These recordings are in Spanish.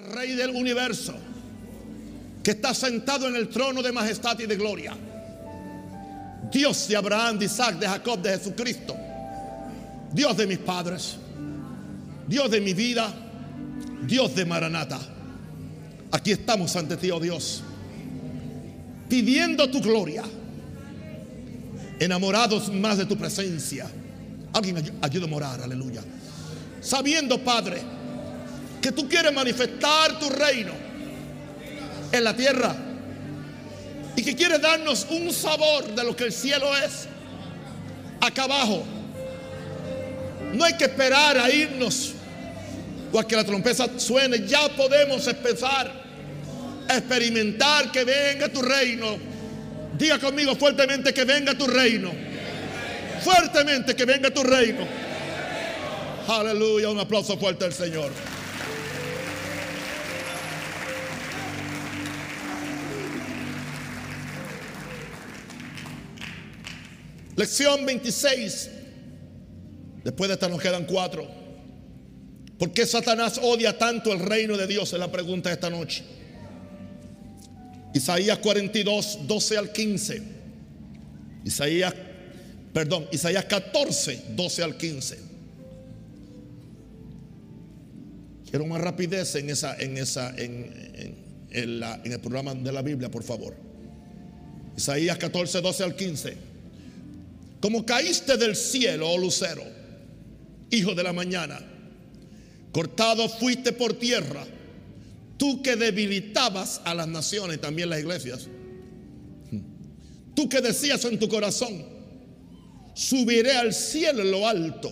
Rey del universo, que está sentado en el trono de majestad y de gloria. Dios de Abraham, de Isaac, de Jacob, de Jesucristo. Dios de mis padres. Dios de mi vida. Dios de Maranata. Aquí estamos ante ti, oh Dios. Pidiendo tu gloria. Enamorados más de tu presencia. Alguien ayuda a morar, aleluya. Sabiendo, Padre, que tú quieres manifestar tu reino en la tierra y que quieres darnos un sabor de lo que el cielo es acá abajo. No hay que esperar a irnos o a que la trompeta suene. Ya podemos empezar a experimentar que venga tu reino. Diga conmigo fuertemente que venga tu reino. Fuertemente que venga tu reino. Aleluya, un aplauso fuerte al Señor. Lección 26. Después de esta nos quedan cuatro. ¿Por qué Satanás odia tanto el reino de Dios? Es la pregunta de esta noche. Isaías 42, 12 al 15. Isaías, perdón, Isaías 14, 12 al 15. Quiero más rapidez en esa, en esa, en, el programa de la Biblia, por favor. Isaías 14, 12 al 15. Como caíste del cielo, oh lucero, hijo de la mañana, cortado fuiste por tierra, tú que debilitabas a las naciones, también las iglesias, tú que decías en tu corazón, subiré al cielo en lo alto,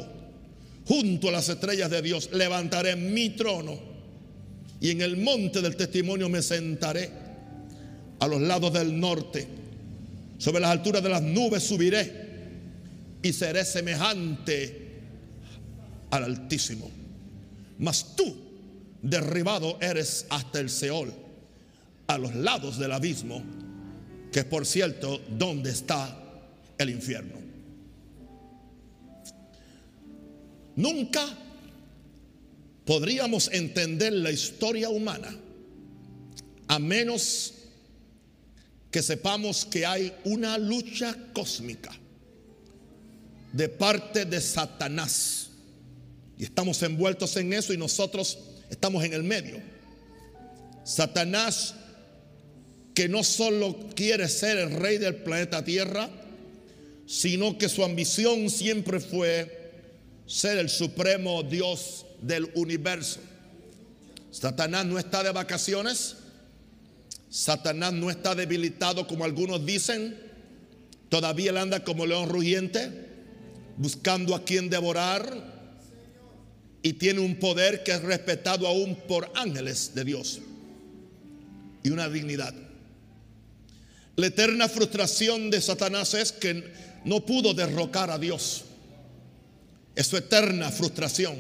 junto a las estrellas de Dios, levantaré mi trono y en el monte del testimonio me sentaré. A los lados del norte, sobre las alturas de las nubes subiré y seré semejante al Altísimo. Mas tú, derribado eres hasta el Seol, a los lados del abismo, que por cierto, ¿dónde está el infierno? Nunca podríamos entender la historia humana a menos que sepamos que hay una lucha cósmica de parte de Satanás. Y estamos envueltos en eso y nosotros estamos en el medio. Satanás que no solo quiere ser el rey del planeta Tierra, sino que su ambición siempre fue ser el supremo Dios del universo. Satanás no está de vacaciones, Satanás no está debilitado como algunos dicen, todavía él anda como león rugiente buscando a quien devorar y tiene un poder que es respetado aún por ángeles de Dios y una dignidad. La eterna frustración de Satanás es que no pudo derrocar a Dios. Es su eterna frustración.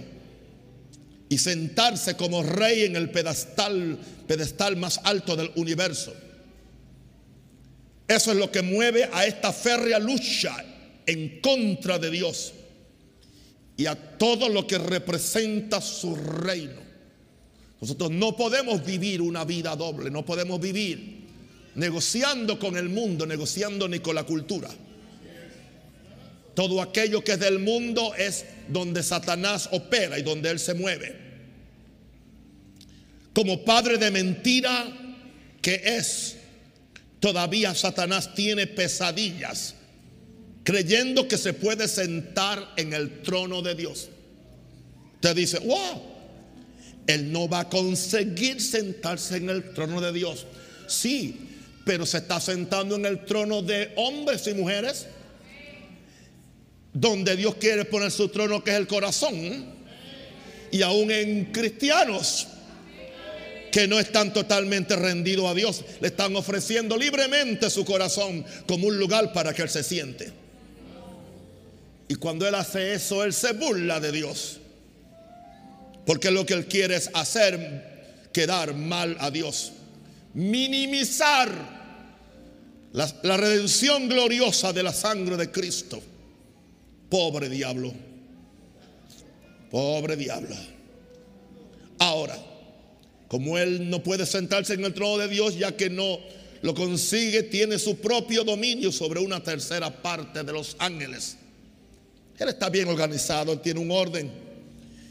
Y sentarse como rey en el pedestal, pedestal más alto del universo. Eso es lo que mueve a esta férrea lucha en contra de Dios y a todo lo que representa su reino. Nosotros no podemos vivir una vida doble, no podemos vivir negociando con el mundo, negociando ni con la cultura. Todo aquello que es del mundo es donde Satanás opera y donde él se mueve. Como padre de mentira que es, todavía Satanás tiene pesadillas creyendo que se puede sentar en el trono de Dios. Te dice, wow, él no va a conseguir sentarse en el trono de Dios. Sí, pero se está sentando en el trono de hombres y mujeres, donde Dios quiere poner su trono, que es el corazón. Y aún en cristianos que no están totalmente rendidos a Dios, le están ofreciendo libremente su corazón como un lugar para que Él se siente. Y cuando Él hace eso, Él se burla de Dios. Porque lo que Él quiere es hacer quedar mal a Dios. Minimizar la, la redención gloriosa de la sangre de Cristo. Pobre diablo. Pobre diablo. Ahora, Como él no puede sentarse en el trono de Dios ya que no lo consigue, tiene su propio dominio sobre una tercera parte de los ángeles. Él está bien organizado, él tiene un orden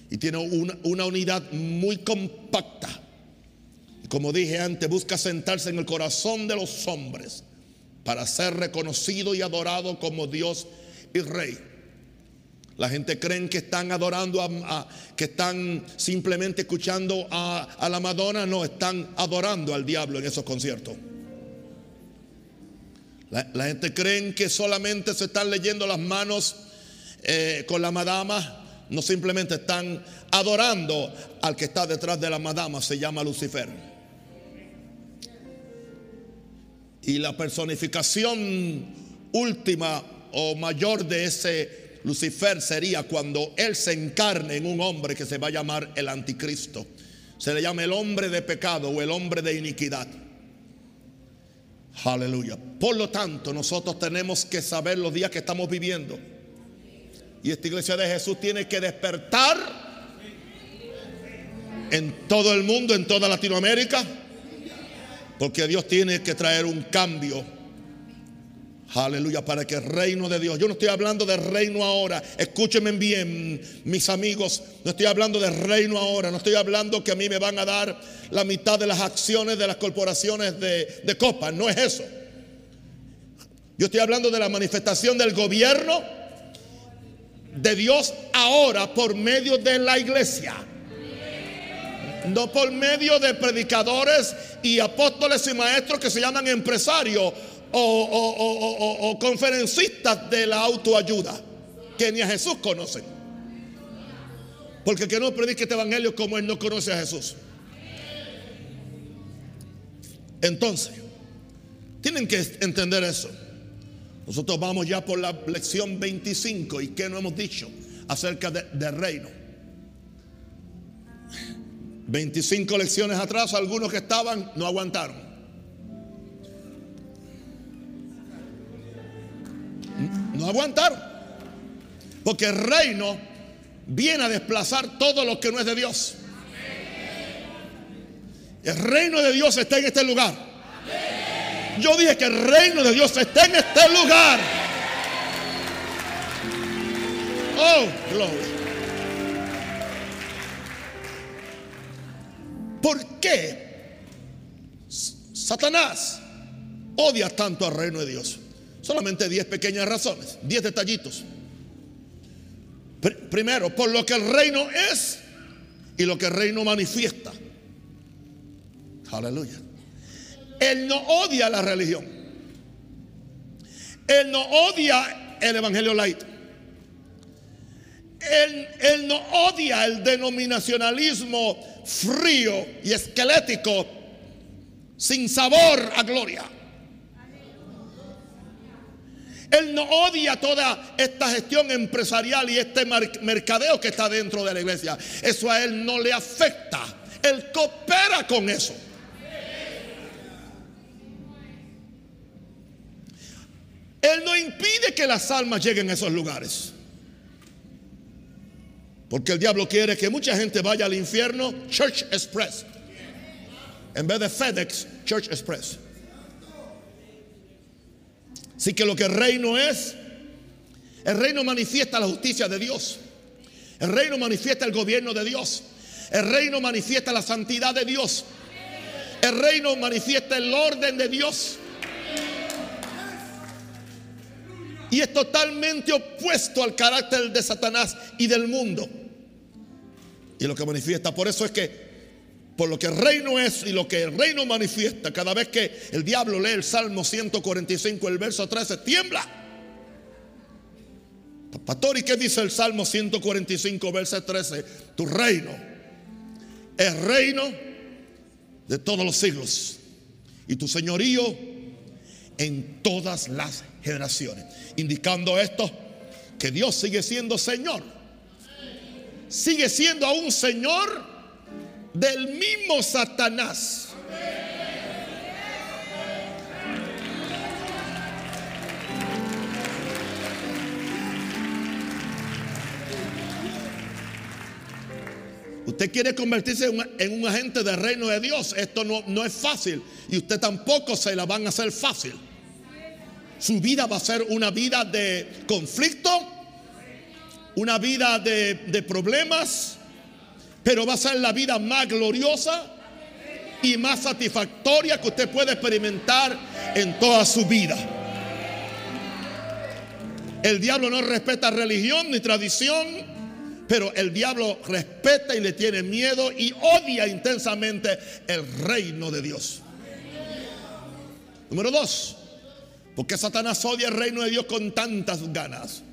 y tiene una, unidad muy compacta. Y como dije antes, busca sentarse en el corazón de los hombres para ser reconocido y adorado como Dios y Rey. La gente cree que están adorando, a, que están simplemente escuchando a, a, la Madonna. No, están adorando al diablo en esos conciertos. La, la gente cree que solamente se están leyendo las manos eh, con la madama. No simplemente están adorando al que está detrás de la madama, se llama Lucifer. Y la personificación última o mayor de ese Lucifer sería cuando él se encarne en un hombre que se va a llamar el anticristo. Se le llama el hombre de pecado o el hombre de iniquidad. Aleluya. Por lo tanto, nosotros tenemos que saber los días que estamos viviendo. Y esta iglesia de Jesús tiene que despertar en todo el mundo, en toda Latinoamérica, porque Dios tiene que traer un cambio Aleluya, para que el reino de Dios. Yo no estoy hablando de reino ahora. Escúchenme bien, mis amigos. No estoy hablando de reino ahora. No estoy hablando que a mí me van a dar la mitad de las acciones de las corporaciones de, de copa. No es eso. Yo estoy hablando de la manifestación del gobierno de Dios ahora por medio de la iglesia. No por medio de predicadores y apóstoles y maestros que se llaman empresarios o, conferencistas de la autoayuda que ni a Jesús conocen. Porque que no predique este evangelio como él no conoce a Jesús. Entonces, tienen que entender eso. Nosotros vamos ya por la lección 25 y qué no hemos dicho acerca del reino. 25 lecciones atrás, algunos que estaban no aguantaron. No aguantaron. Porque el reino viene a desplazar todo lo que no es de Dios. El reino de Dios está en este lugar. Yo dije que el reino de Dios está en este lugar. Oh, gloria. ¿Por qué Satanás odia tanto al reino de Dios? Solamente 10 pequeñas razones, 10 detallitos. primero, por lo que el reino es y lo que el reino manifiesta. Aleluya. Él no odia la religión. Él no odia el evangelio light. Él, él, no odia el denominacionalismo frío y esquelético sin sabor a gloria. Él no odia toda esta gestión empresarial y este mercadeo que está dentro de la iglesia. Eso a Él no le afecta. Él coopera con eso. Él no impide que las almas lleguen a esos lugares. Porque el diablo quiere que mucha gente vaya al infierno, Church Express. En vez de FedEx, Church Express. Así que lo que el reino es, el reino manifiesta la justicia de Dios. El reino manifiesta el gobierno de Dios. El reino manifiesta la santidad de Dios. El reino manifiesta el orden de Dios. Y es totalmente opuesto al carácter de Satanás y del mundo. Y lo que manifiesta, por eso es que por lo que el reino es y lo que el reino manifiesta, cada vez que el diablo lee el Salmo 145, el verso 13, tiembla. Pastor, ¿y qué dice el Salmo 145, verso 13? Tu reino es reino de todos los siglos y tu señorío en todas las generaciones. Indicando esto, que Dios sigue siendo Señor. Sigue siendo aún Señor del mismo Satanás. Usted quiere convertirse en un, agente del reino de Dios. Esto no, no es fácil. Y usted tampoco se la van a hacer fácil. Su vida va a ser una vida de conflicto, una vida de, de problemas, pero va a ser la vida más gloriosa y más satisfactoria que usted puede experimentar en toda su vida. El diablo no respeta religión ni tradición, pero el diablo respeta y le tiene miedo y odia intensamente el reino de Dios. Número dos, porque Satanás odia el reino de Dios con tantas ganas.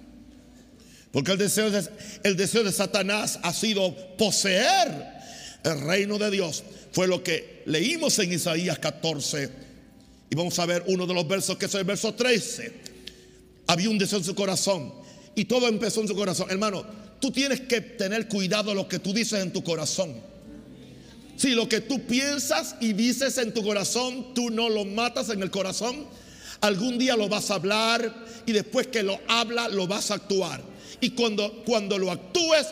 Porque el deseo, de, el deseo de Satanás ha sido poseer el reino de Dios. Fue lo que leímos en Isaías 14. Y vamos a ver uno de los versos que es el verso 13. Había un deseo en su corazón. Y todo empezó en su corazón. Hermano, Tú tienes que tener cuidado de lo que tú dices en tu corazón. Si lo que tú piensas y dices en tu corazón, tú no lo matas en el corazón, algún día lo vas a hablar y después que lo habla, lo vas a actuar. Y cuando, cuando lo actúes,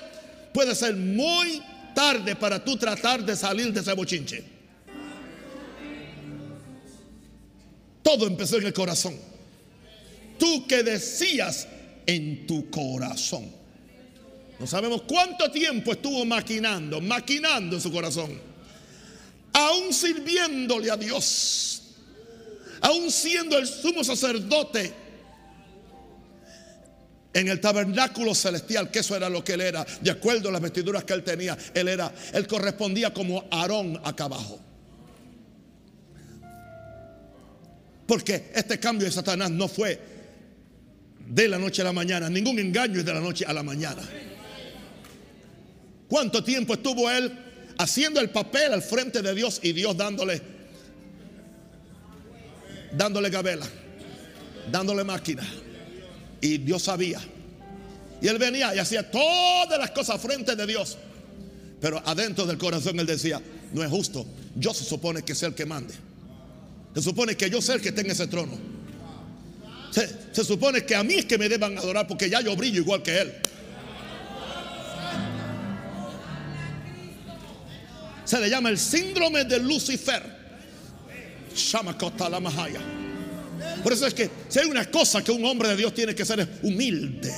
puede ser muy tarde para tú tratar de salir de ese bochinche. Todo empezó en el corazón. Tú que decías en tu corazón. No sabemos cuánto tiempo estuvo maquinando, maquinando en su corazón. Aún sirviéndole a Dios. Aún siendo el sumo sacerdote en el tabernáculo celestial, que eso era lo que él era, de acuerdo a las vestiduras que él tenía, él era, él correspondía como Aarón acá abajo. Porque este cambio de Satanás no fue de la noche a la mañana, ningún engaño es de la noche a la mañana. ¿Cuánto tiempo estuvo él haciendo el papel al frente de Dios y Dios dándole dándole gabela, dándole máquina? Y Dios sabía. Y él venía y hacía todas las cosas frente de Dios. Pero adentro del corazón él decía, no es justo. Yo se supone que sea el que mande. Se supone que yo sea el que tenga ese trono. Se, se supone que a mí es que me deban adorar porque ya yo brillo igual que él. Se le llama el síndrome de Lucifer. Por eso es que si hay una cosa que un hombre de Dios tiene que ser es humilde.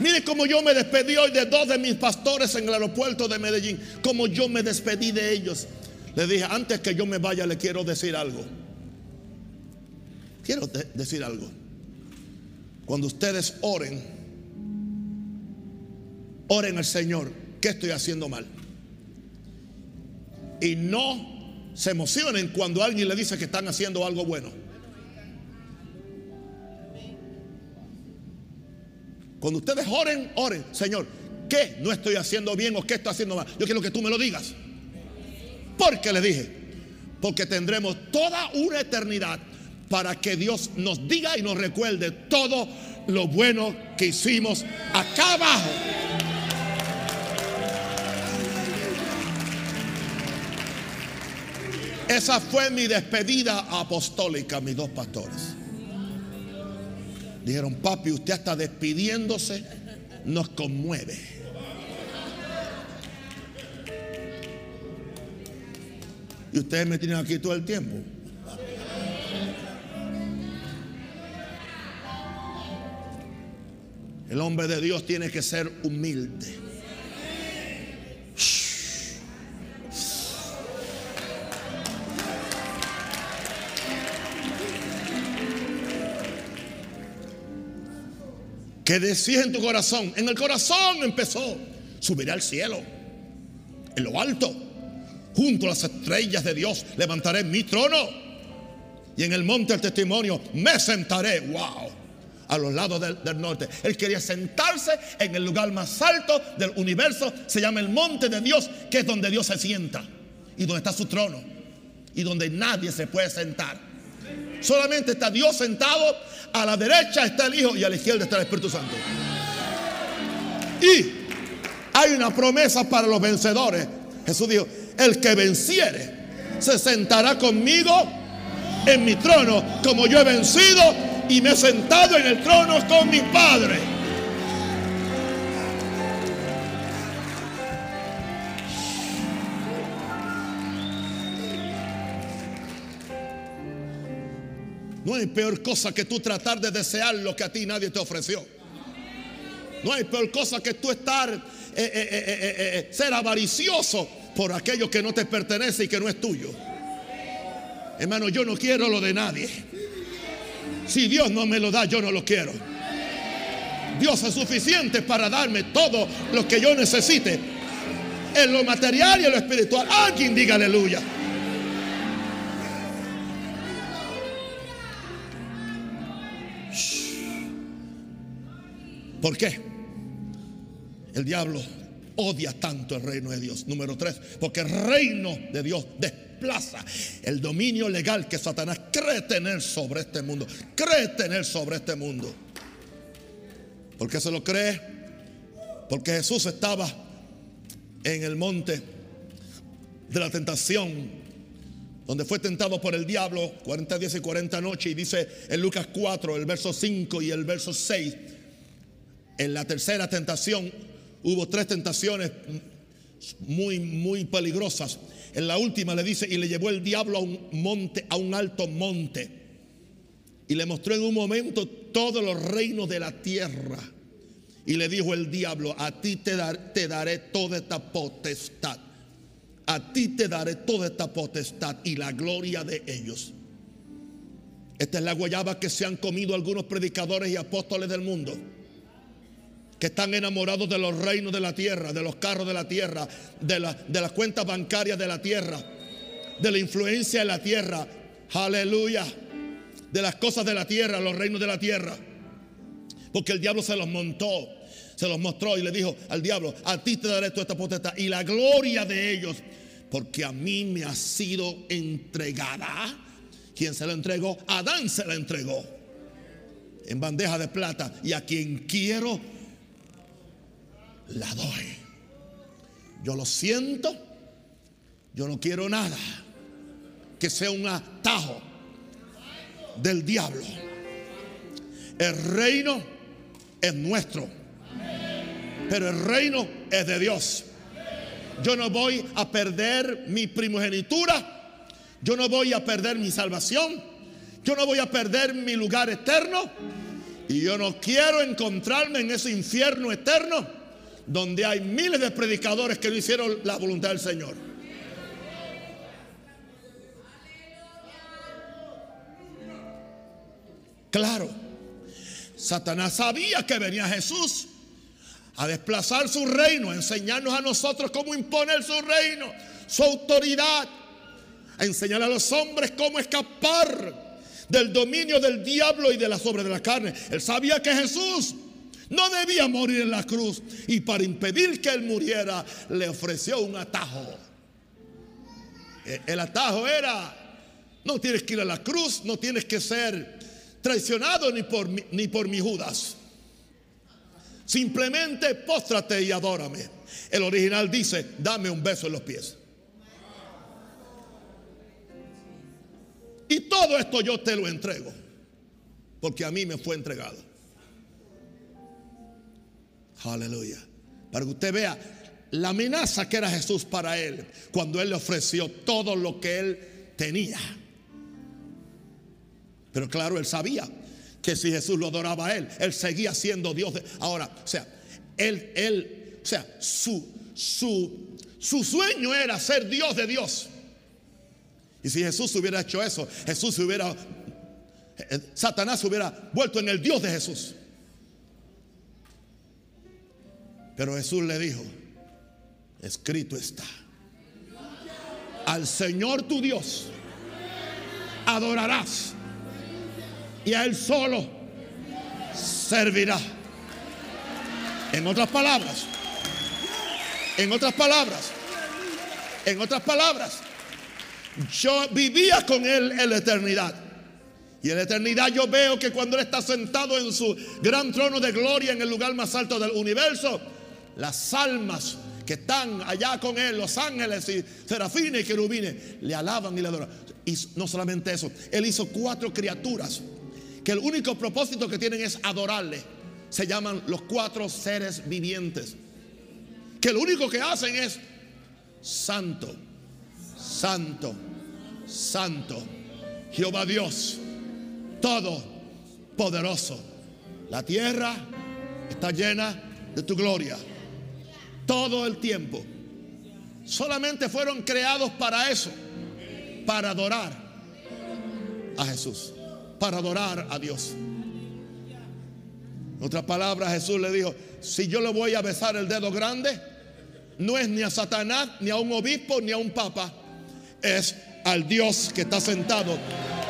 Mire cómo yo me despedí hoy de dos de mis pastores en el aeropuerto de Medellín. Como yo me despedí de ellos. Le dije, antes que yo me vaya, le quiero decir algo. Quiero decir algo. Cuando ustedes oren, oren al Señor, ¿qué estoy haciendo mal? Y no se emocionen cuando alguien le dice que están haciendo algo bueno. Cuando ustedes oren, oren, Señor, ¿qué no estoy haciendo bien o qué estoy haciendo mal? Yo quiero que tú me lo digas. Porque le dije, porque tendremos toda una eternidad para que Dios nos diga y nos recuerde todo lo bueno que hicimos acá abajo. Esa fue mi despedida apostólica, mis dos pastores. Dijeron, papi, usted está despidiéndose nos conmueve. Y ustedes me tienen aquí todo el tiempo. El hombre de Dios tiene que ser humilde. ¿Qué decías en tu corazón? En el corazón empezó. Subiré al cielo, en lo alto, junto a las estrellas de Dios, levantaré mi trono. Y en el monte del testimonio me sentaré. ¡Wow! a los lados del, norte. Él quería sentarse en el lugar más alto del universo. Se llama el monte de Dios, que es donde Dios se sienta y donde está su trono y donde nadie se puede sentar. Solamente está Dios sentado, a la derecha está el Hijo y a la izquierda está el Espíritu Santo. Y hay una promesa para los vencedores. Jesús dijo, el que venciere se sentará conmigo en mi trono como yo he vencido y me he sentado en el trono con mi Padre. No hay peor cosa que tú tratar de desear lo que a ti nadie te ofreció. No hay peor cosa que tú estar, eh, eh, eh, ser avaricioso por aquello que no te pertenece y que no es tuyo. Hermano, yo no quiero lo de nadie. Si Dios no me lo da, yo no lo quiero. Dios es suficiente para darme todo lo que yo necesite. En lo material y en lo espiritual. Alguien diga aleluya. ¿Por qué? El diablo odia tanto el reino de Dios. Número tres, porque el reino de Dios desplaza el dominio legal que Satanás cree tener sobre este mundo. Cree tener sobre este mundo. ¿Por qué se lo cree? Porque Jesús estaba en el monte de la tentación, donde fue tentado por el diablo 40 días y 40 noches. Y dice en Lucas 4, el verso 5 y el verso 6 en la tercera tentación hubo tres tentaciones muy, muy peligrosas. En la última le dice, y le llevó el diablo a un monte, a un alto monte. Y le mostró en un momento todos los reinos de la tierra. Y le dijo el diablo, a ti te, te daré toda esta potestad. A ti te daré toda esta potestad y la gloria de ellos. Esta es la guayaba que se han comido algunos predicadores y apóstoles del mundo que están enamorados de los reinos de la tierra, de los carros de la tierra, de, la, de las cuentas bancarias de la tierra, de la influencia de la tierra, aleluya, de las cosas de la tierra, los reinos de la tierra. Porque el diablo se los montó, se los mostró y le dijo al diablo, a ti te daré toda esta potestad y la gloria de ellos, porque a mí me ha sido entregada. ¿Quién se lo entregó? Adán se la entregó en bandeja de plata y a quien quiero la doy. Yo lo siento, yo no quiero nada que sea un atajo del diablo. El reino es nuestro, pero el reino es de Dios. Yo no voy a perder mi primogenitura, yo no voy a perder mi salvación, yo no voy a perder mi lugar eterno y yo no quiero encontrarme en ese infierno eterno donde hay miles de predicadores que no hicieron la voluntad del Señor. Claro, Satanás sabía que venía Jesús a desplazar su reino, a enseñarnos a nosotros cómo imponer su reino, su autoridad, a enseñar a los hombres cómo escapar del dominio del diablo y de las obras de la carne. Él sabía que Jesús no debía morir en la cruz. Y para impedir que él muriera, le ofreció un atajo. E, el atajo era, no tienes que ir a la cruz, no tienes que ser traicionado ni por, ni por mi Judas. Simplemente póstrate y adórame. El original dice, dame un beso en los pies. Y todo esto yo te lo entrego, porque a mí me fue entregado. Aleluya. Para que usted vea la amenaza que era Jesús para él cuando él le ofreció todo lo que él tenía. Pero claro, él sabía que si Jesús lo adoraba a él, él seguía siendo Dios. Ahora, o sea, él, él, o sea, su, su, su sueño era ser Dios de Dios. Y si Jesús hubiera hecho eso, Jesús hubiera, eh, Satanás hubiera vuelto en el Dios de Jesús. Pero Jesús le dijo, escrito está, al Señor tu Dios adorarás y a Él solo servirá. En otras palabras, en otras palabras, en otras palabras, yo vivía con Él en la eternidad. Y en la eternidad yo veo que cuando Él está sentado en su gran trono de gloria en el lugar más alto del universo, las almas que están allá con él, los ángeles y serafines y querubines, le alaban y le adoran. Y no solamente eso, él hizo cuatro criaturas que el único propósito que tienen es adorarle. Se llaman los cuatro seres vivientes. Que lo único que hacen es santo, santo, santo. Jehová Dios, todo poderoso. La tierra está llena de tu gloria. Todo el tiempo. Solamente fueron creados para eso, para adorar a Jesús, para adorar a Dios. En otras palabras, Jesús le dijo, si yo le voy a besar el dedo grande, no es ni a Satanás, ni a un obispo, ni a un papa, es al Dios que está sentado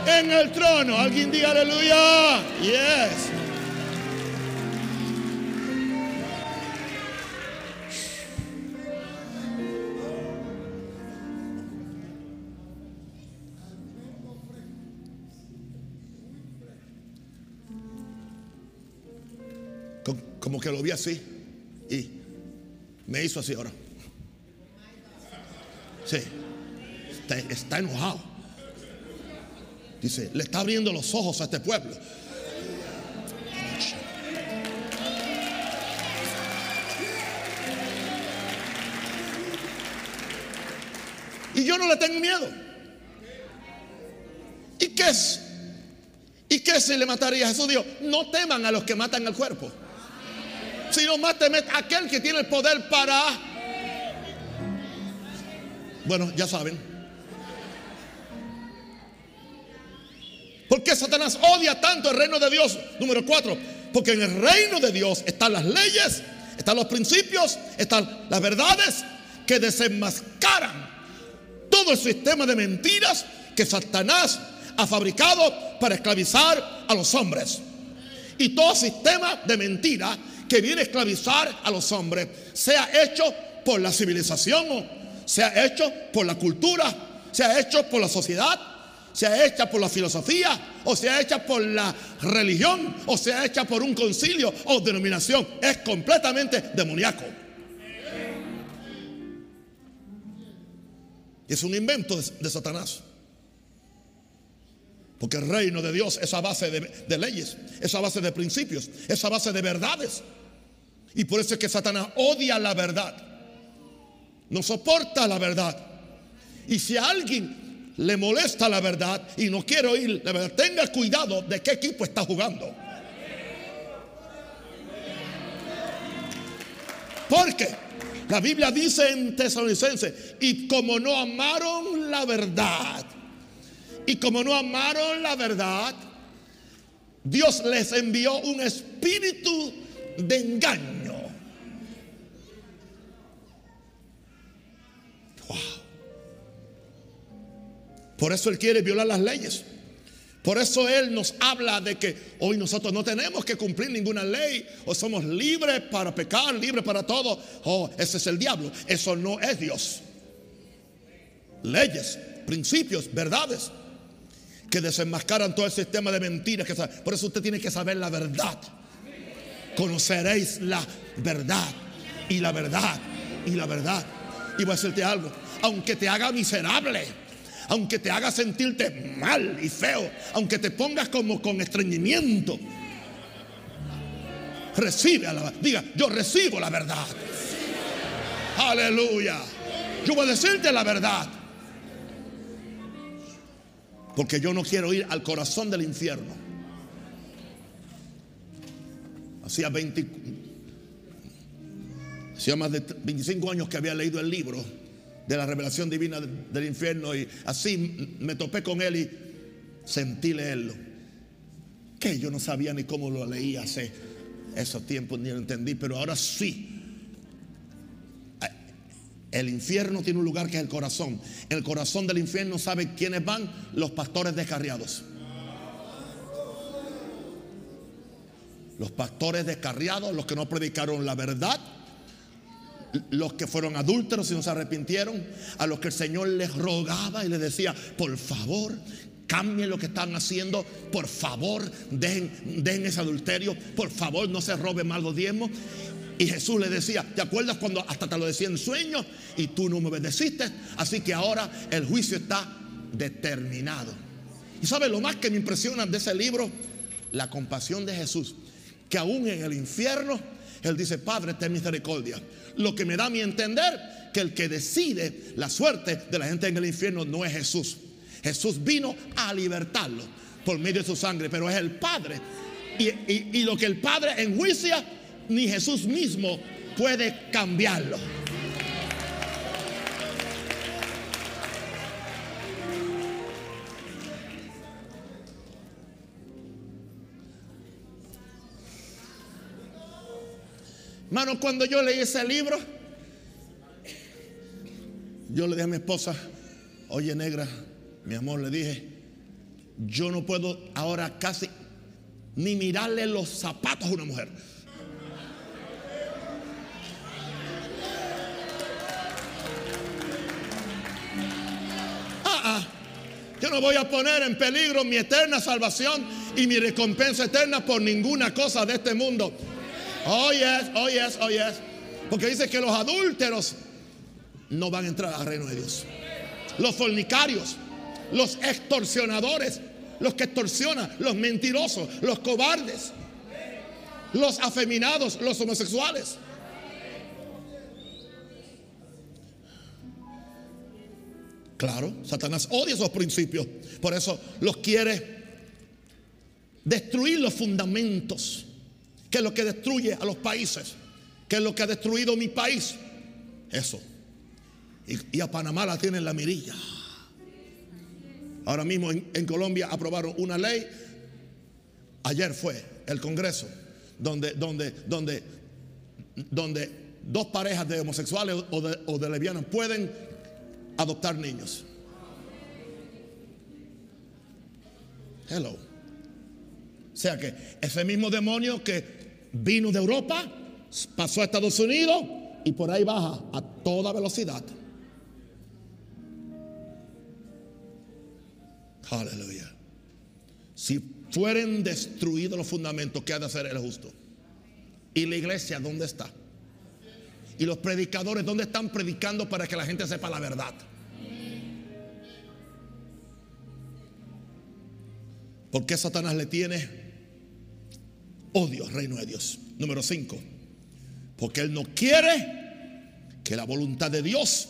en el trono. Alguien diga aleluya. Yes. Como que lo vi así y me hizo así ahora. Sí, está, enojado. Dice, le está abriendo los ojos a este pueblo. Y yo no le tengo miedo. ¿Y qué es? ¿Y qué se le mataría? Jesús dijo, no teman a los que matan el cuerpo sino más teme aquel que tiene el poder para... Bueno, ya saben. ¿Por qué Satanás odia tanto el reino de Dios? Número cuatro, porque en el reino de Dios están las leyes, están los principios, están las verdades que desenmascaran todo el sistema de mentiras que Satanás ha fabricado para esclavizar a los hombres. Y todo sistema de mentira que viene a esclavizar a los hombres, sea hecho por la civilización, sea hecho por la cultura, sea hecho por la sociedad, sea hecha por la filosofía, o sea hecha por la religión, o sea hecha por un concilio o denominación, es completamente demoníaco. Es un invento de, Satanás. Porque el reino de Dios es a base de, leyes, es a base de principios, es a base de verdades. Y por eso es que Satanás odia la verdad. No soporta la verdad. Y si a alguien le molesta la verdad y no quiere oír la verdad, tenga cuidado de qué equipo está jugando. Porque la Biblia dice en Tesalonicense, y como no amaron la verdad, y como no amaron la verdad, Dios les envió un espíritu de engaño Por eso Él quiere violar las leyes. Por eso Él nos habla de que hoy nosotros no tenemos que cumplir ninguna ley o somos libres para pecar, libres para todo. Oh, ese es el diablo. Eso no es Dios. Leyes, principios, verdades que desenmascaran todo el sistema de mentiras. Que por eso usted tiene que saber la verdad. Conoceréis la verdad y la verdad y la verdad. Y voy a decirte algo, aunque te haga miserable, aunque te haga sentirte mal y feo, aunque te pongas como con estreñimiento, recibe a la diga, yo recibo la verdad. Aleluya. Yo voy a decirte la verdad. Porque yo no quiero ir al corazón del infierno. Hacía 20, hacía más de 25 años que había leído el libro de la revelación divina del infierno y así me topé con él y sentí leerlo. Que yo no sabía ni cómo lo leía hace esos tiempos, ni lo entendí, pero ahora sí. El infierno tiene un lugar que es el corazón. El corazón del infierno, ¿sabe quiénes van? Los pastores descarriados. Los pastores descarriados, los que no predicaron la verdad, los que fueron adúlteros y no se arrepintieron, a los que el Señor les rogaba y les decía, por favor, cambien lo que están haciendo, por favor, dejen, ese adulterio, por favor, no se roben más los diezmos. Y Jesús le decía, ¿te acuerdas cuando hasta te lo decía en sueños y tú no me obedeciste? Así que ahora el juicio está determinado. Y sabe lo más que me impresiona de ese libro, la compasión de Jesús, que aún en el infierno, Él dice, Padre, ten misericordia. Lo que me da a mi entender que el que decide la suerte de la gente en el infierno no es Jesús. Jesús vino a libertarlo por medio de su sangre, pero es el Padre. Y, y lo que el Padre enjuicia, ni Jesús mismo puede cambiarlo. Hermano, cuando yo leí ese libro, yo le dije a mi esposa, oye negra, mi amor, le dije, yo no puedo ahora casi ni mirarle los zapatos a una mujer. No voy a poner en peligro mi eterna salvación y mi recompensa eterna por ninguna cosa de este mundo. Oh, yes, oh, yes, oh, yes. Porque dice que los adúlteros no van a entrar al reino de Dios. Los fornicarios, los extorsionadores, los que extorsionan, los mentirosos, los cobardes, los afeminados, los homosexuales. Claro, Satanás odia esos principios. Por eso los quiere destruir los fundamentos ¿Qué es lo que destruye a los países? ¿Qué es lo que ha destruido mi país? Eso. Y, a Panamá la tienen la mirilla. Ahora mismo en, Colombia aprobaron una ley. Ayer fue el Congreso donde, donde, donde, donde dos parejas de homosexuales o de, o de lesbianas pueden adoptar niños. Hello. O sea que ese mismo demonio que vino de Europa, pasó a Estados Unidos y por ahí baja a toda velocidad. Aleluya. Si fueren destruidos los fundamentos, ¿qué ha de hacer el justo? ¿Y la iglesia dónde está? ¿Y los predicadores dónde están predicando para que la gente sepa la verdad? ¿Por qué Satanás le tiene odio reino de Dios. Número 5. Porque Él no quiere que la voluntad de Dios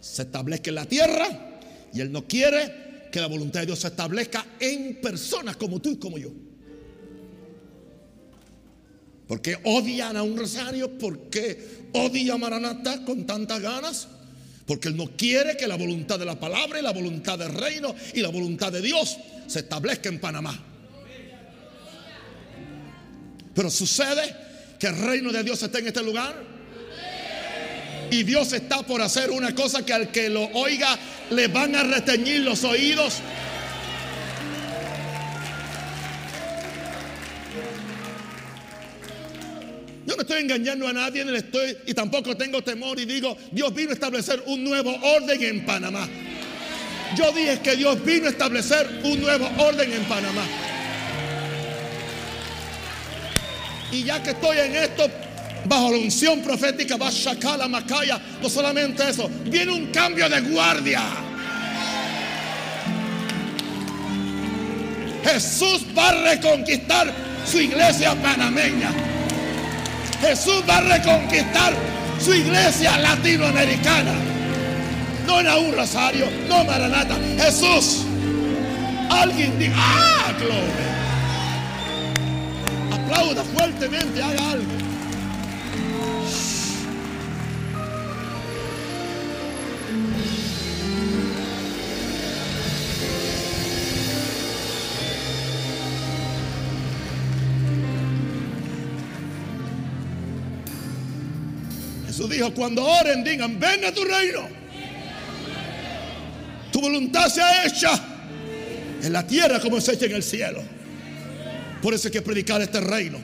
se establezca en la tierra y Él no quiere que la voluntad de Dios se establezca en personas como tú y como yo. Porque odian a un rosario, porque odian a Maranata con tantas ganas. Porque Él no quiere que la voluntad de la palabra y la voluntad del reino y la voluntad de Dios se establezca en Panamá. Pero sucede que el reino de Dios está en este lugar. Y Dios está por hacer una cosa que al que lo oiga le van a reteñir los oídos. Yo no estoy engañando a nadie, ni estoy, y tampoco tengo temor y digo, Dios vino a establecer un nuevo orden en Panamá. Yo dije que Dios vino a establecer un nuevo orden en Panamá. Y ya que estoy en esto, bajo la unción profética, va a sacar la macaya. No solamente eso, viene un cambio de guardia. Jesús va a reconquistar su iglesia panameña. Jesús va a reconquistar su iglesia latinoamericana. No era un rosario, no Maranata. Jesús. Alguien diga, ¡ah, gloria! aplauda fuertemente, haga algo. Dijo, cuando oren, digan, venga tu reino. Tu voluntad sea hecha en la tierra como se hecha en el cielo. Por eso hay que predicar este reino.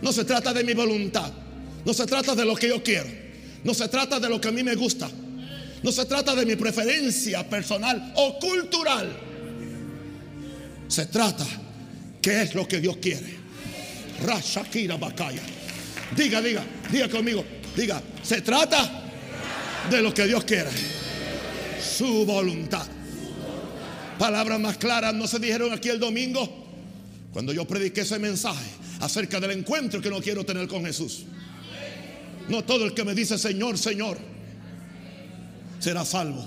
No se trata de mi voluntad. No se trata de lo que yo quiero. No se trata de lo que a mí me gusta. No se trata de mi preferencia personal o cultural. Se trata qué es lo que Dios quiere. Rashakira Bakaya. Diga, diga, diga conmigo. Diga, se trata de lo que Dios quiere. Su voluntad. Palabras más claras no se dijeron aquí el domingo Cuando yo prediqué ese mensaje acerca del encuentro que no quiero tener con Jesús. No todo el que me dice Señor, Señor, será salvo,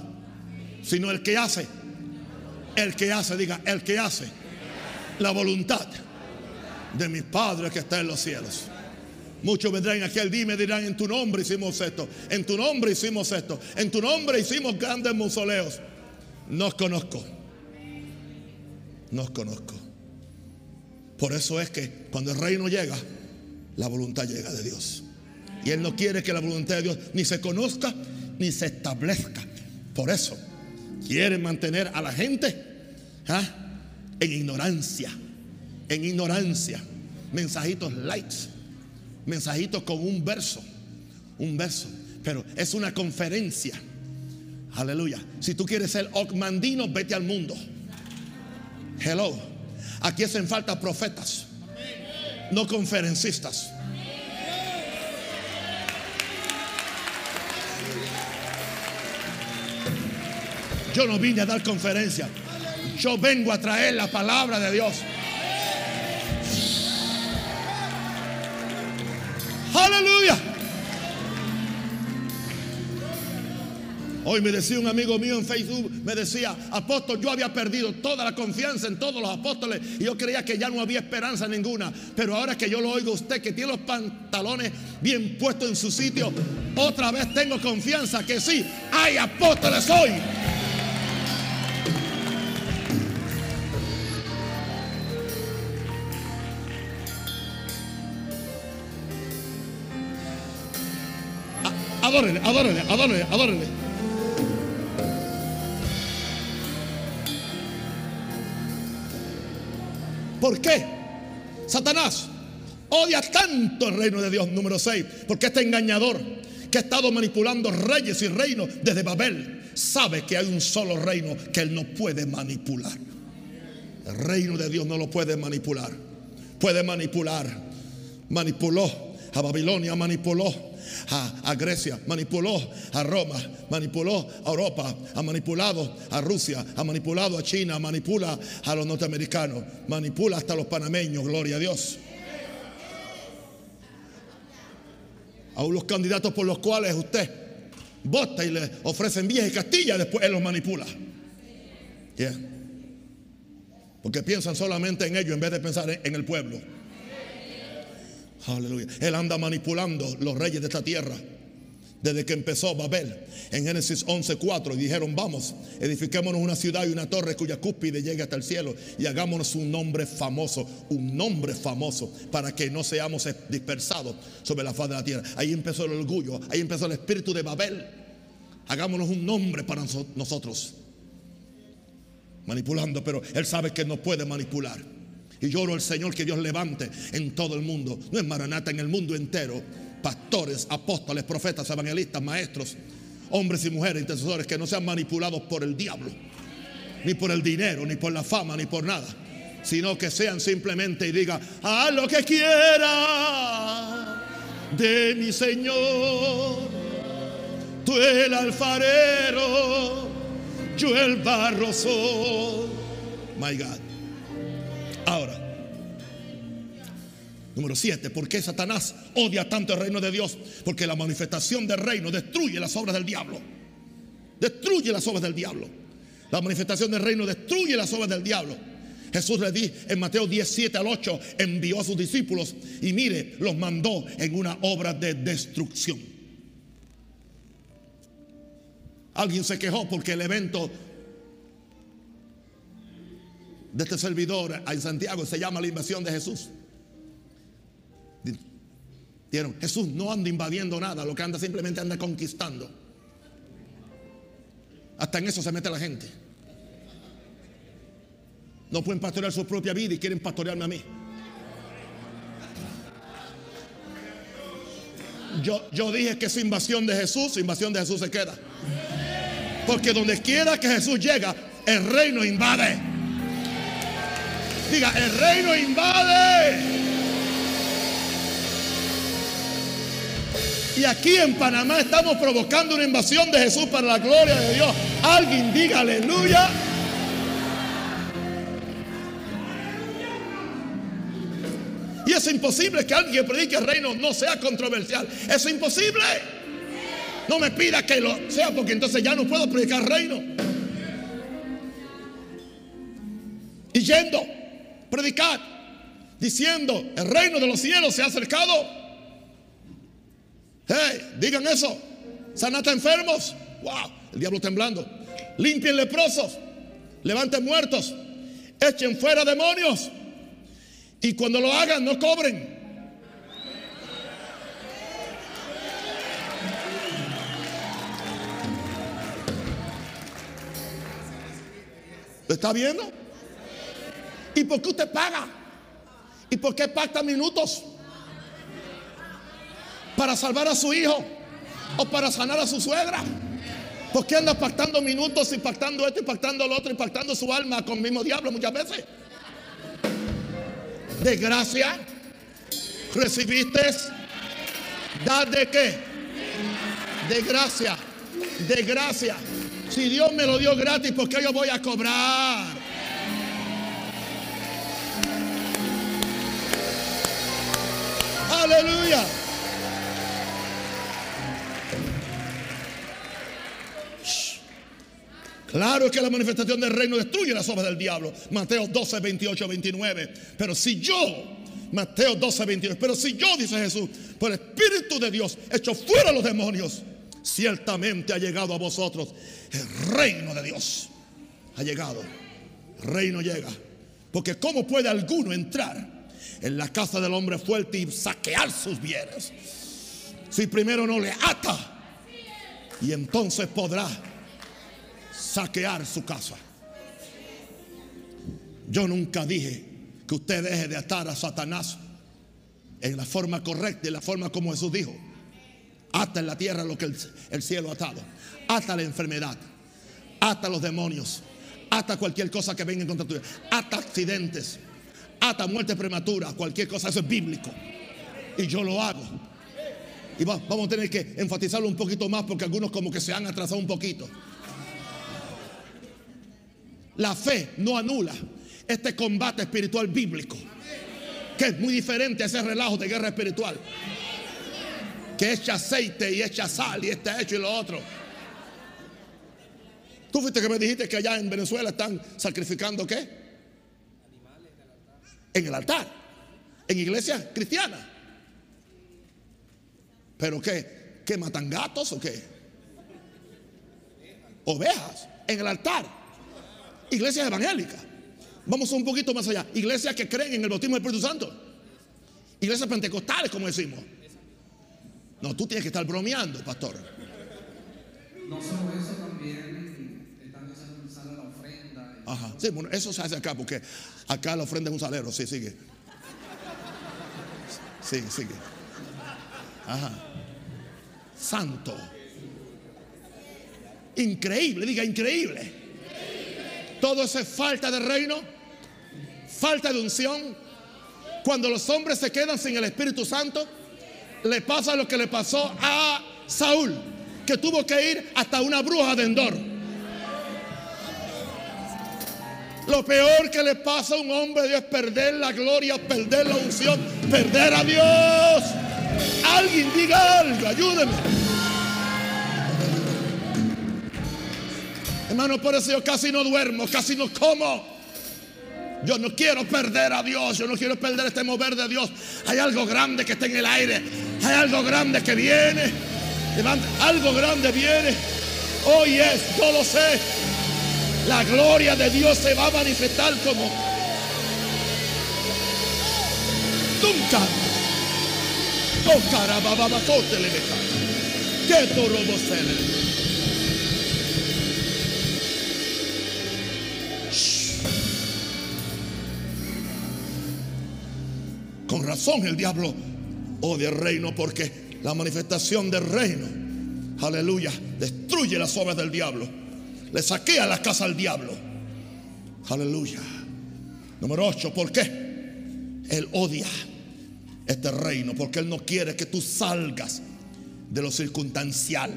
sino el que hace, el que hace, diga, el que hace la voluntad de mi Padre que está en los cielos. Muchos vendrán aquí al día y me dirán, en tu nombre hicimos esto, en tu nombre hicimos esto, en tu nombre hicimos grandes mausoleos. No os conozco, no os conozco. Por eso es que cuando el reino llega, la voluntad llega de Dios. Y Él no quiere que la voluntad de Dios ni se conozca ni se establezca. Por eso quiere mantener a la gente ¿ah? en ignorancia, en ignorancia. Mensajitos lights mensajitos con un verso, un verso, pero es una conferencia. Aleluya. Si tú quieres ser ocmandino, vete al mundo. Hello. Aquí hacen falta profetas, no conferencistas. Yo no vine a dar conferencia. Yo vengo a traer la palabra de Dios. Aleluya. Hoy me decía un amigo mío en Facebook, me decía, apóstol, yo había perdido toda la confianza en todos los apóstoles y yo creía que ya no había esperanza ninguna. Pero ahora que yo lo oigo a usted, que tiene los pantalones bien puestos en su sitio, otra vez tengo confianza que sí, hay apóstoles hoy. Adórenle, adórenle, adórenle, adórenle. ¿Por qué? Satanás odia tanto el reino de Dios, número 6, porque este engañador que ha estado manipulando reyes y reinos desde Babel, sabe que hay un solo reino que él no puede manipular. El reino de Dios no lo puede manipular. Puede manipular. Manipuló a Babilonia, manipuló a, Grecia, manipuló a Roma, manipuló a Europa, ha manipulado a Rusia, ha manipulado a China, manipula a los norteamericanos, manipula hasta los panameños, gloria a Dios. A los candidatos por los cuales usted vota y le ofrecen vías y Castilla, después él los manipula. Porque piensan solamente en ellos en vez de pensar en el pueblo. Aleluya. Él anda manipulando los reyes de esta tierra. Desde que empezó Babel en Génesis 11:4 y dijeron, vamos, edifiquémonos una ciudad y una torre cuya cúspide llegue hasta el cielo y hagámonos un nombre famoso, un nombre famoso para que no seamos dispersados sobre la faz de la tierra. Ahí empezó el orgullo, ahí empezó el espíritu de Babel. Hagámonos un nombre para nosotros. Manipulando, pero él sabe que no puede manipular. Y lloro al Señor que Dios levante en todo el mundo. No es Maranata, en el mundo entero. Pastores, apóstoles, profetas, evangelistas, maestros, hombres y mujeres, intercesores que no sean manipulados por el diablo. Ni por el dinero, ni por la fama, ni por nada. Sino que sean simplemente y diga, a lo que quiera de mi Señor. Tú el alfarero, yo el barro soy. My God. Ahora, número 7, ¿por qué Satanás odia tanto el reino de Dios? Porque la manifestación del reino destruye las obras del diablo. Destruye las obras del diablo. La manifestación del reino destruye las obras del diablo. Jesús le dijo en Mateo 17 al 8, envió a sus discípulos y mire, los mandó en una obra de destrucción. Alguien se quejó porque el evento de este servidor en Santiago se llama la invasión de Jesús. Jesús no anda invadiendo nada, lo que anda simplemente anda conquistando. Hasta en eso se mete la gente. No pueden pastorear su propia vida y quieren pastorearme a mí. Yo, yo dije que es invasión de Jesús, invasión de Jesús se queda. Porque donde quiera que Jesús llega, el reino invade. Diga, el reino invade. Y aquí en Panamá estamos provocando una invasión de Jesús para la gloria de Dios. Alguien diga aleluya. es imposible que alguien que predique el reino no sea controversial. Es imposible. No me pida que lo sea porque entonces ya no puedo predicar reino. Y yendo, predicar, diciendo, el reino de los cielos se ha acercado. Hey, digan eso. Sanata enfermos. Wow, el diablo temblando. Limpien leprosos. Levanten muertos. Echen fuera demonios. Y cuando lo hagan, no cobren. ¿Lo está viendo? ¿Y por qué usted paga? ¿Y por qué pacta minutos? ¿Para salvar a su hijo? ¿O para sanar a su suegra? ¿Por qué anda pactando minutos y pactando esto y pactando lo otro y pactando su alma con el mismo diablo muchas veces? De gracia recibiste. ¿Da de qué? De gracia. De gracia. Si Dios me lo dio gratis, ¿por qué yo voy a cobrar? Aleluya. Claro que la manifestación del reino destruye las obras del diablo. Mateo 12, 28, 29. Pero si yo, Mateo 12, 28, pero si yo, dice Jesús, por el Espíritu de Dios, echo fuera los demonios, ciertamente ha llegado a vosotros el reino de Dios. Ha llegado. El reino llega. Porque ¿cómo puede alguno entrar en la casa del hombre fuerte y saquear sus bienes? Si primero no le ata. Y entonces podrá saquear su casa. Yo nunca dije que usted deje de atar a Satanás en la forma correcta, en la forma como Jesús dijo. Ata en la tierra lo que el, cielo ha atado. Ata la enfermedad. Ata los demonios. Ata cualquier cosa que venga en contra tuya. Ata accidentes. Ata muerte prematura. Cualquier cosa. Eso es bíblico. Y yo lo hago. Y vamos a tener que enfatizarlo un poquito más porque algunos como que se han atrasado un poquito. La fe no anula este combate espiritual bíblico, que es muy diferente a ese relajo de guerra espiritual, que echa aceite y echa sal y está hecho y lo otro. Tú fuiste que me dijiste que allá en Venezuela están sacrificando qué? En el altar, en iglesia cristiana. ¿Pero qué? ¿Qué matan gatos o qué? Ovejas en el altar. Iglesias evangélicas. Vamos un poquito más allá. Iglesias que creen en el bautismo del Espíritu Santo. Iglesias pentecostales, como decimos. No, tú tienes que estar bromeando, pastor. No solo eso, también están usando la ofrenda. Ajá. Sí, bueno, eso se hace acá, porque acá la ofrenda es un salero. Sí, sigue. Sigue, sigue. Ajá. Santo. Increíble, diga increíble. Todo eso es falta de reino, falta de unción. Cuando los hombres se quedan sin el Espíritu Santo, le pasa lo que le pasó a Saúl, que tuvo que ir hasta una bruja de Endor. Lo peor que le pasa a un hombre es perder la gloria, perder la unción, perder a Dios. Alguien diga algo, ayúdenme. Hermano, por eso yo casi no duermo, casi no como. Yo no quiero perder a Dios, yo no quiero perder este mover de Dios. Hay algo grande que está en el aire, hay algo grande que viene. Algo grande viene. Hoy es, yo lo sé. La gloria de Dios se va a manifestar como nunca. Con razón el diablo odia el reino porque la manifestación del reino, aleluya, destruye las obras del diablo. Le saquea la casa al diablo. Aleluya. Número 8, ¿por qué? Él odia este reino porque Él no quiere que tú salgas de lo circunstancial,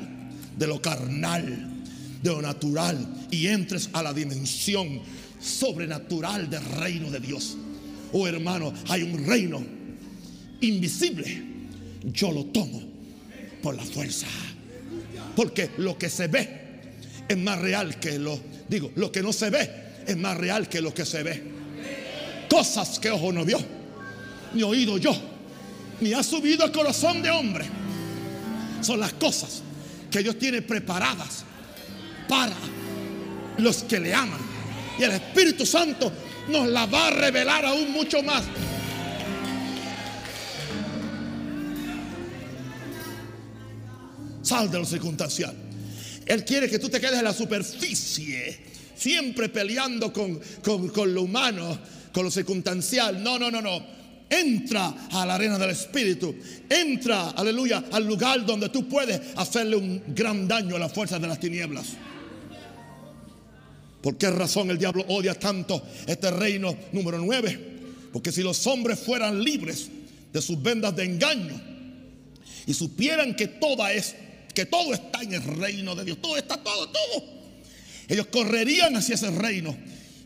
de lo carnal, de lo natural y entres a la dimensión sobrenatural del reino de Dios. Oh hermano, hay un reino invisible, yo lo tomo por la fuerza. Porque lo que se ve es más real que lo, digo, lo que no se ve es más real que lo que se ve. Cosas que ojo no vio, ni oído yo, ni ha subido el corazón de hombre. Son las cosas que Dios tiene preparadas para los que le aman. Y el Espíritu Santo nos la va a revelar aún mucho más. Sal de lo circunstancial. Él quiere que tú te quedes en la superficie, siempre peleando con, con lo humano, con lo circunstancial. No, no, no, no. Entra a la arena del Espíritu. Entra, aleluya, al lugar donde tú puedes hacerle un gran daño a las fuerzas de las tinieblas. ¿Por qué razón el diablo odia tanto este reino número 9? Porque si los hombres fueran libres de sus vendas de engaño y supieran que toda es que todo está en el reino de Dios, todo está todo, todo. Ellos correrían hacia ese reino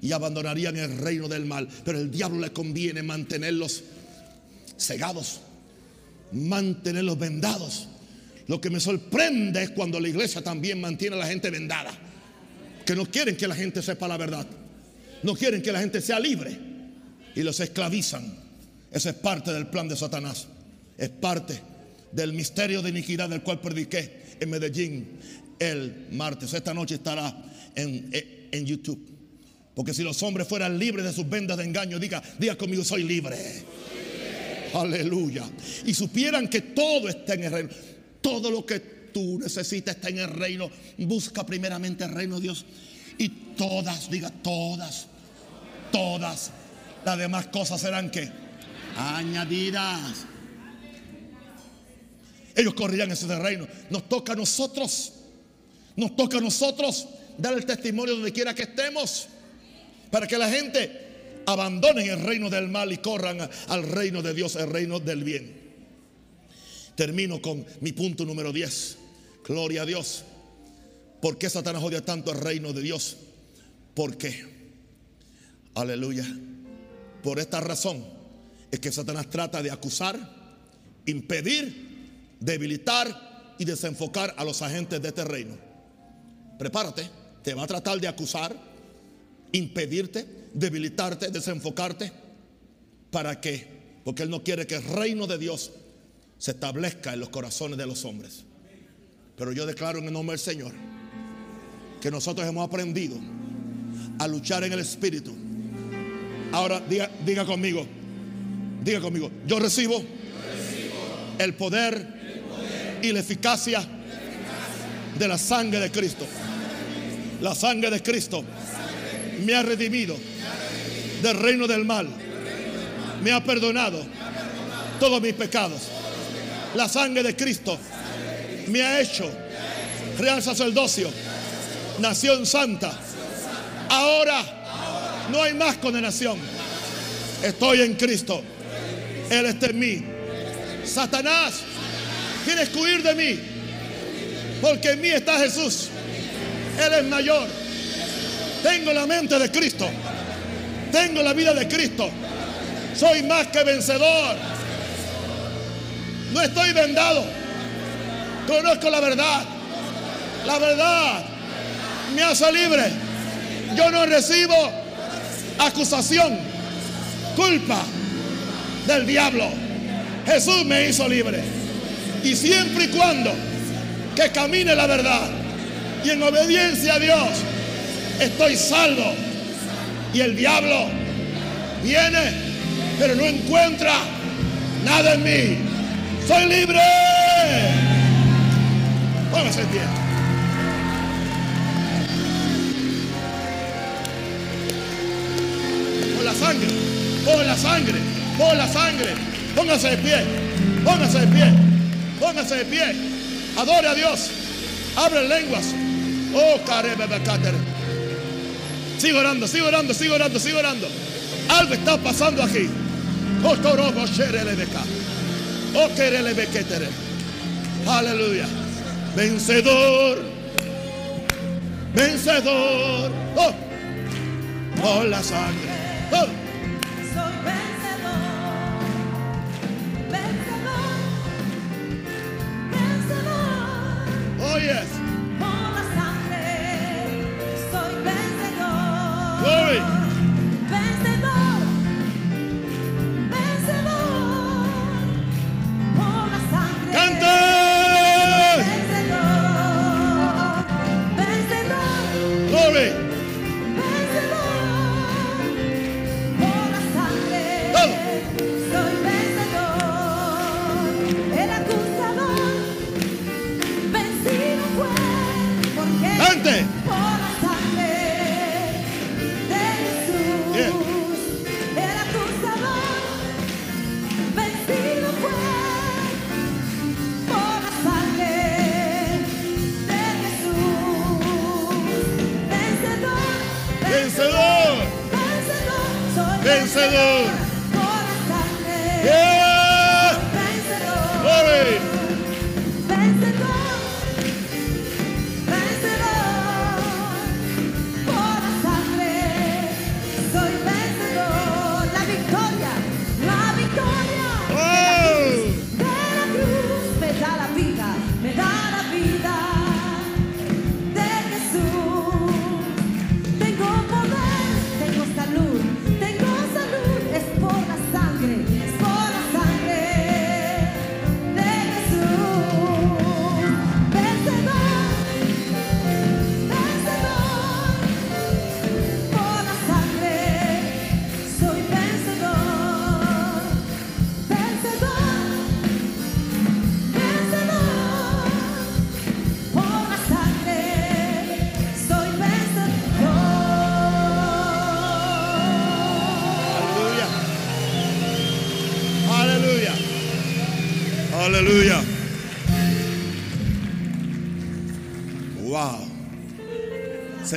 y abandonarían el reino del mal, pero el diablo le conviene mantenerlos cegados, mantenerlos vendados. Lo que me sorprende es cuando la iglesia también mantiene a la gente vendada que no quieren que la gente sepa la verdad. No quieren que la gente sea libre y los esclavizan. Esa es parte del plan de Satanás. Es parte del misterio de iniquidad del cual prediqué en Medellín el martes. Esta noche estará en, en YouTube. Porque si los hombres fueran libres de sus vendas de engaño, diga, diga conmigo, soy libre. Aleluya. Y supieran que todo está en el reino. Todo lo que tú necesitas estar en el reino. Busca primeramente el reino de Dios. Y todas, diga todas, todas las demás cosas serán que añadidas. Ellos corrían ese reino. Nos toca a nosotros. Nos toca a nosotros dar el testimonio donde quiera que estemos. Para que la gente abandone el reino del mal y corran al reino de Dios, el reino del bien. Termino con mi punto número 10. Gloria a Dios. ¿Por qué Satanás odia tanto el reino de Dios? ¿Por qué? Aleluya. Por esta razón es que Satanás trata de acusar, impedir, debilitar y desenfocar a los agentes de este reino. Prepárate, te va a tratar de acusar, impedirte, debilitarte, desenfocarte. ¿Para qué? Porque Él no quiere que el reino de Dios se establezca en los corazones de los hombres. Pero yo declaro en el nombre del Señor que nosotros hemos aprendido a luchar en el Espíritu. Ahora diga, diga conmigo, diga conmigo, yo recibo, el, poder y la eficacia, de la sangre de Cristo. La sangre de Cristo me ha redimido del reino del mal. Me ha perdonado todos mis pecados. La sangre de Cristo me ha hecho real sacerdocio, nación santa. Ahora no hay más condenación. Estoy en Cristo. Él está en mí. Satanás, que huir de mí. Porque en mí está Jesús. Él es mayor. Tengo la mente de Cristo. Tengo la vida de Cristo. Soy más que vencedor. No estoy vendado. Conozco la verdad. La verdad me hace libre. Yo no recibo acusación, culpa del diablo. Jesús me hizo libre. Y siempre y cuando que camine la verdad y en obediencia a Dios, estoy salvo. Y el diablo viene, pero no encuentra nada en mí. Soy libre. Póngase en pie. Por la sangre, por la sangre, por la sangre. Póngase de pie, póngase de pie, póngase de pie. Adore a Dios. Abre lenguas. Oh, cater. Sigo orando, sigo orando, sigo orando, sigo orando. Algo está pasando aquí. Oh, torobo, Oh, Aleluya vencedor, vencedor, oh, por la sangre. Oh. Yes.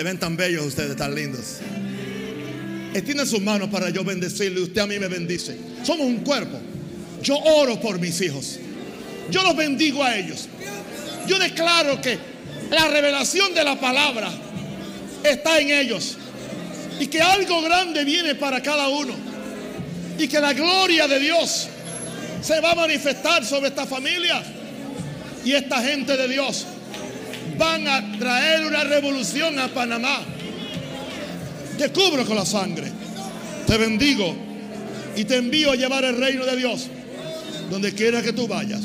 Ven tan bellos ustedes, tan lindos. Extienden sus manos para yo bendecirle. Usted a mí me bendice. Somos un cuerpo. Yo oro por mis hijos. Yo los bendigo a ellos. Yo declaro que la revelación de la palabra está en ellos. Y que algo grande viene para cada uno. Y que la gloria de Dios se va a manifestar sobre esta familia. Y esta gente de Dios van a traer una revolución a Panamá. Te cubro con la sangre. Te bendigo. Y te envío a llevar el reino de Dios. Donde quiera que tú vayas.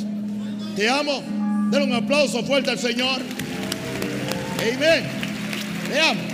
Te amo. Den un aplauso fuerte al Señor. Amén.